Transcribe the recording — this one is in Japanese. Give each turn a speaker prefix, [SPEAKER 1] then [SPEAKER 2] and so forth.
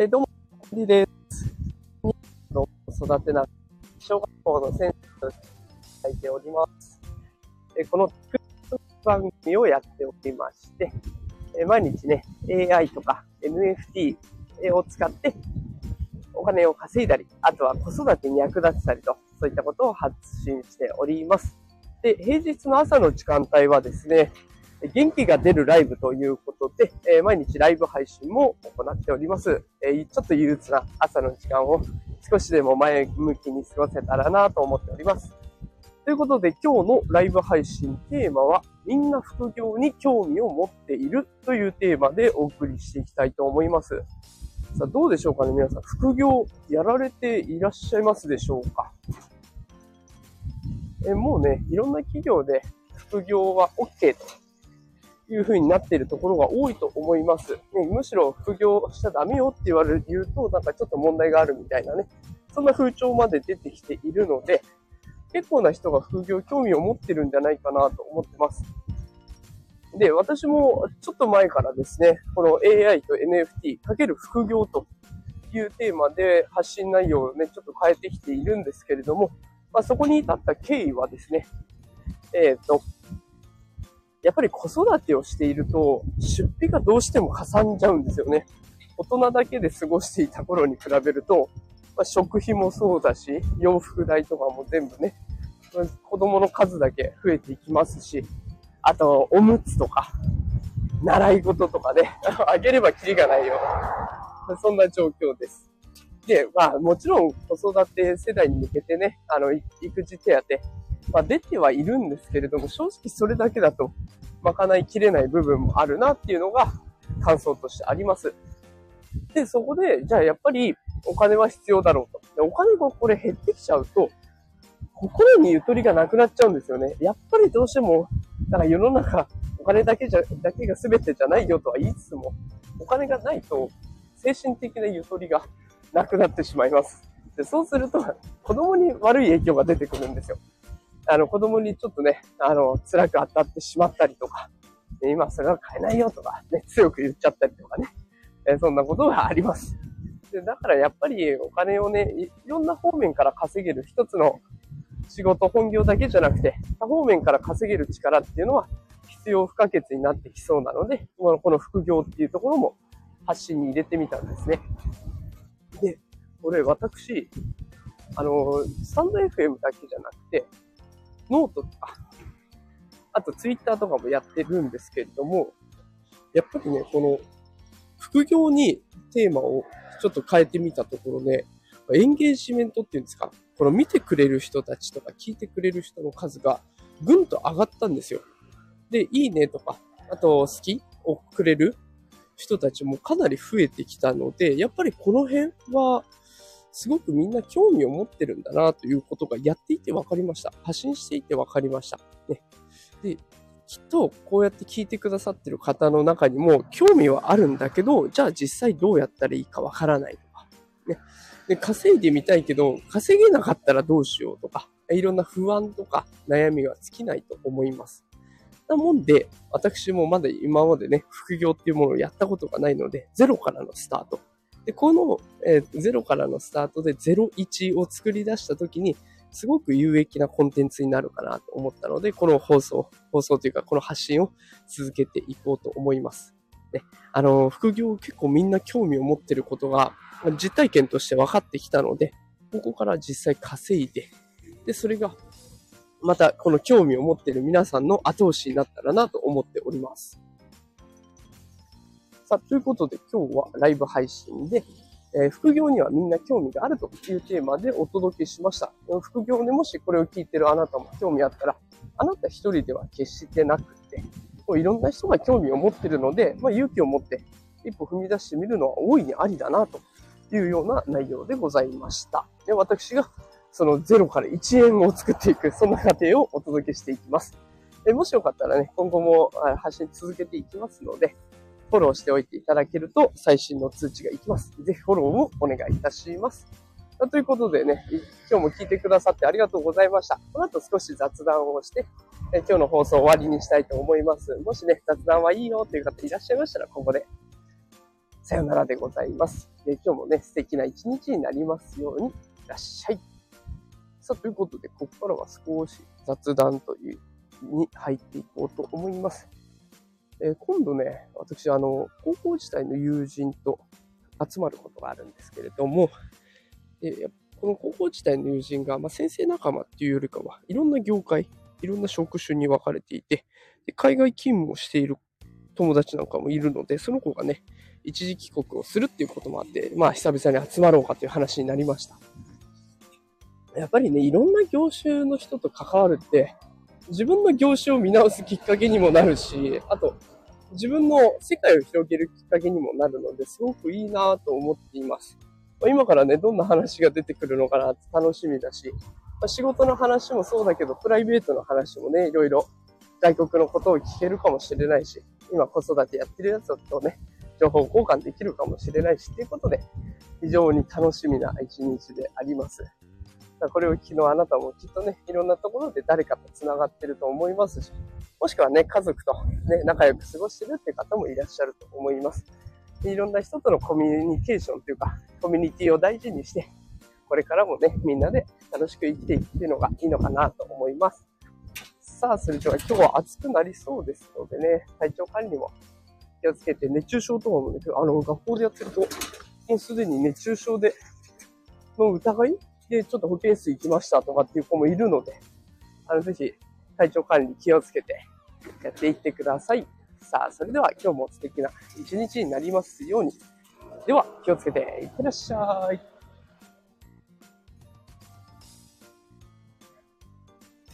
[SPEAKER 1] えどうも、りです。の育てな、小学校の先生を書いております。えこの番組をやっておりまして、え毎日ね、AI とか NFT を使ってお金を稼いだり、あとは子育てに役立てたりと、そういったことを発信しております。で、平日の朝の時間帯はですね、元気が出るライブということで、えー毎日ライブ配信も行っております。えーちょっと憂鬱な朝の時間を少しでも前向きに過ごせたらなと思っております。ということで今日のライブ配信テーマはみんな副業に興味を持っているというテーマでお送りしていきたいと思います。さあどうでしょうかね皆さん。副業やられていらっしゃいますでしょうか？えもうね、いろんな企業で副業は OK という風になっているところが多いと思います。ね、むしろ副業しちゃダメよって言われる、言うと、なんかちょっと問題があるみたいなね、そんな風潮まで出てきているので、結構な人が副業興味を持ってるんじゃないかなと思ってます。で、私もちょっと前からですね、この AI と NFT かける副業というテーマで発信内容をね、ちょっと変えてきているんですけれども、まあ、そこに至った経緯はですね、えっ、と、やっぱり子育てをしていると、出費がどうしてもかさんじゃうんですよね。大人だけで過ごしていた頃に比べると、まあ、食費もそうだし、洋服代とかも全部ね、子供の数だけ増えていきますし、あと、おむつとか、習い事とかね、あげればキリがないような、そんな状況です。で、まあ、もちろん子育て世代に向けてね、あの、育児手当、まあ、出てはいるんですけれども、正直それだけだと、賄いきれない部分もあるなっていうのが感想としてあります。で、そこで、じゃあやっぱりお金は必要だろうと。でお金がこれ減ってきちゃうと、心にゆとりがなくなっちゃうんですよね。やっぱりどうしても、なんか世の中、お金だけじゃ、だけが全てじゃないよとは言いつつも、お金がないと精神的なゆとりがなくなってしまいます。でそうすると、子供に悪い影響が出てくるんですよ。あの、子供にちょっとね、あの、辛く当たってしまったりとか、今それは買えないよとか、ね、強く言っちゃったりとかね、えそんなことがあります。でだからやっぱりお金をね、いいろんな方面から稼げる一つの仕事、本業だけじゃなくて、多方面から稼げる力っていうのは必要不可欠になってきそうなので、このこの副業っていうところも発信に入れてみたんですね。で、これ私、あの、 stand.fm だけじゃなくて、ノートとか、あとツイッターとかもやってるんですけれども、やっぱりね、この副業にテーマをちょっと変えてみたところね、エンゲージメントっていうんですか、この見てくれる人たちとか聞いてくれる人の数がぐんと上がったんですよ。で、いいねとか、あと好きをくれる人たちもかなり増えてきたので、やっぱりこの辺はすごくみんな興味を持ってるんだなということがやっていて分かりました。発信していて分かりました。ね。で、きっとこうやって聞いてくださってる方の中にも興味はあるんだけど、じゃあ実際どうやったらいいか分からないとか。ね。で、稼いでみたいけど、稼げなかったらどうしようとか、いろんな不安とか悩みが尽きないと思います。なもんで、私もまだ今までね、副業っていうものをやったことがないので、ゼロからのスタート。で、この、えーゼロからのスタートで01を作り出したときに、すごく有益なコンテンツになるかなと思ったので、この放送、放送というか、この発信を続けていこうと思います。ね、あの、副業結構みんな興味を持ってることが、実体験として分かってきたので、ここから実際稼いで、で、それが、またこの興味を持ってる皆さんの後押しになったらなと思っております。さあ、ということで今日はライブ配信で、えー副業にはみんな興味があるというテーマでお届けしました。副業でもしこれを聞いてるあなたも興味あったら、あなた一人では決してなくて、もういろんな人が興味を持ってるので、まあ、勇気を持って一歩踏み出してみるのは大いにありだなというような内容でございました。で私がその0から1円を作っていく、そんな過程をお届けしていきます。もしよかったらね、今後もあ発信続けていきますので、フォローしておいていただけると最新の通知がいきます。ぜひフォローをお願いいたします。ということでね、今日も聞いてくださってありがとうございました。この後少し雑談をして、え今日の放送終わりにしたいと思います。もしね、雑談はいいよという方いらっしゃいましたら、ここでさよならでございます。で今日もね、素敵な一日になりますように、いらっしゃい。さあ、ということで、ここからは少し雑談という、に入っていこうと思います。えー今度ね、私、あの、高校時代の友人と集まることがあるんですけれども、えーこの高校時代の友人が、まあ、先生仲間っていうよりかは、いろんな業界、いろんな職種に分かれていて、で海外勤務をしている友達なんかもいるので、その子がね、一時帰国をするっていうこともあって、まあ久々に集まろうかという話になりました。やっぱりね、いろんな業種の人と関わるって、自分の業種を見直すきっかけにもなるし、あと、自分の世界を広げるきっかけにもなるので、すごくいいなと思っています。ま今からね、どんな話が出てくるのかなって楽しみだし、ま仕事の話もそうだけど、プライベートの話もね、いろいろ外国のことを聞けるかもしれないし、今子育てやってるやつとね、情報交換できるかもしれないし、ということで、非常に楽しみな一日であります。これを昨日あなたもきっとね、いろんなところで誰かと繋がってると思いますし、もしくはね、家族とね、仲良く過ごしてるって方もいらっしゃると思います。いろんな人とのコミュニケーションというか、コミュニティを大事にして、これからもね、みんなで楽しく生きていくっていうのがいいのかなと思います。さあ、それでは今日は暑くなりそうですのでね、体調管理も気をつけて、熱中症とかもね、あの、学校でやってると、もうすでに熱中症で、の疑いで、ちょっと保健室行きましたとかっていう子もいるので、あの、ぜひ、体調管理気をつけてやっていってください。さあ、それでは今日も素敵な一日になりますように。では、気をつけていってらっしゃい。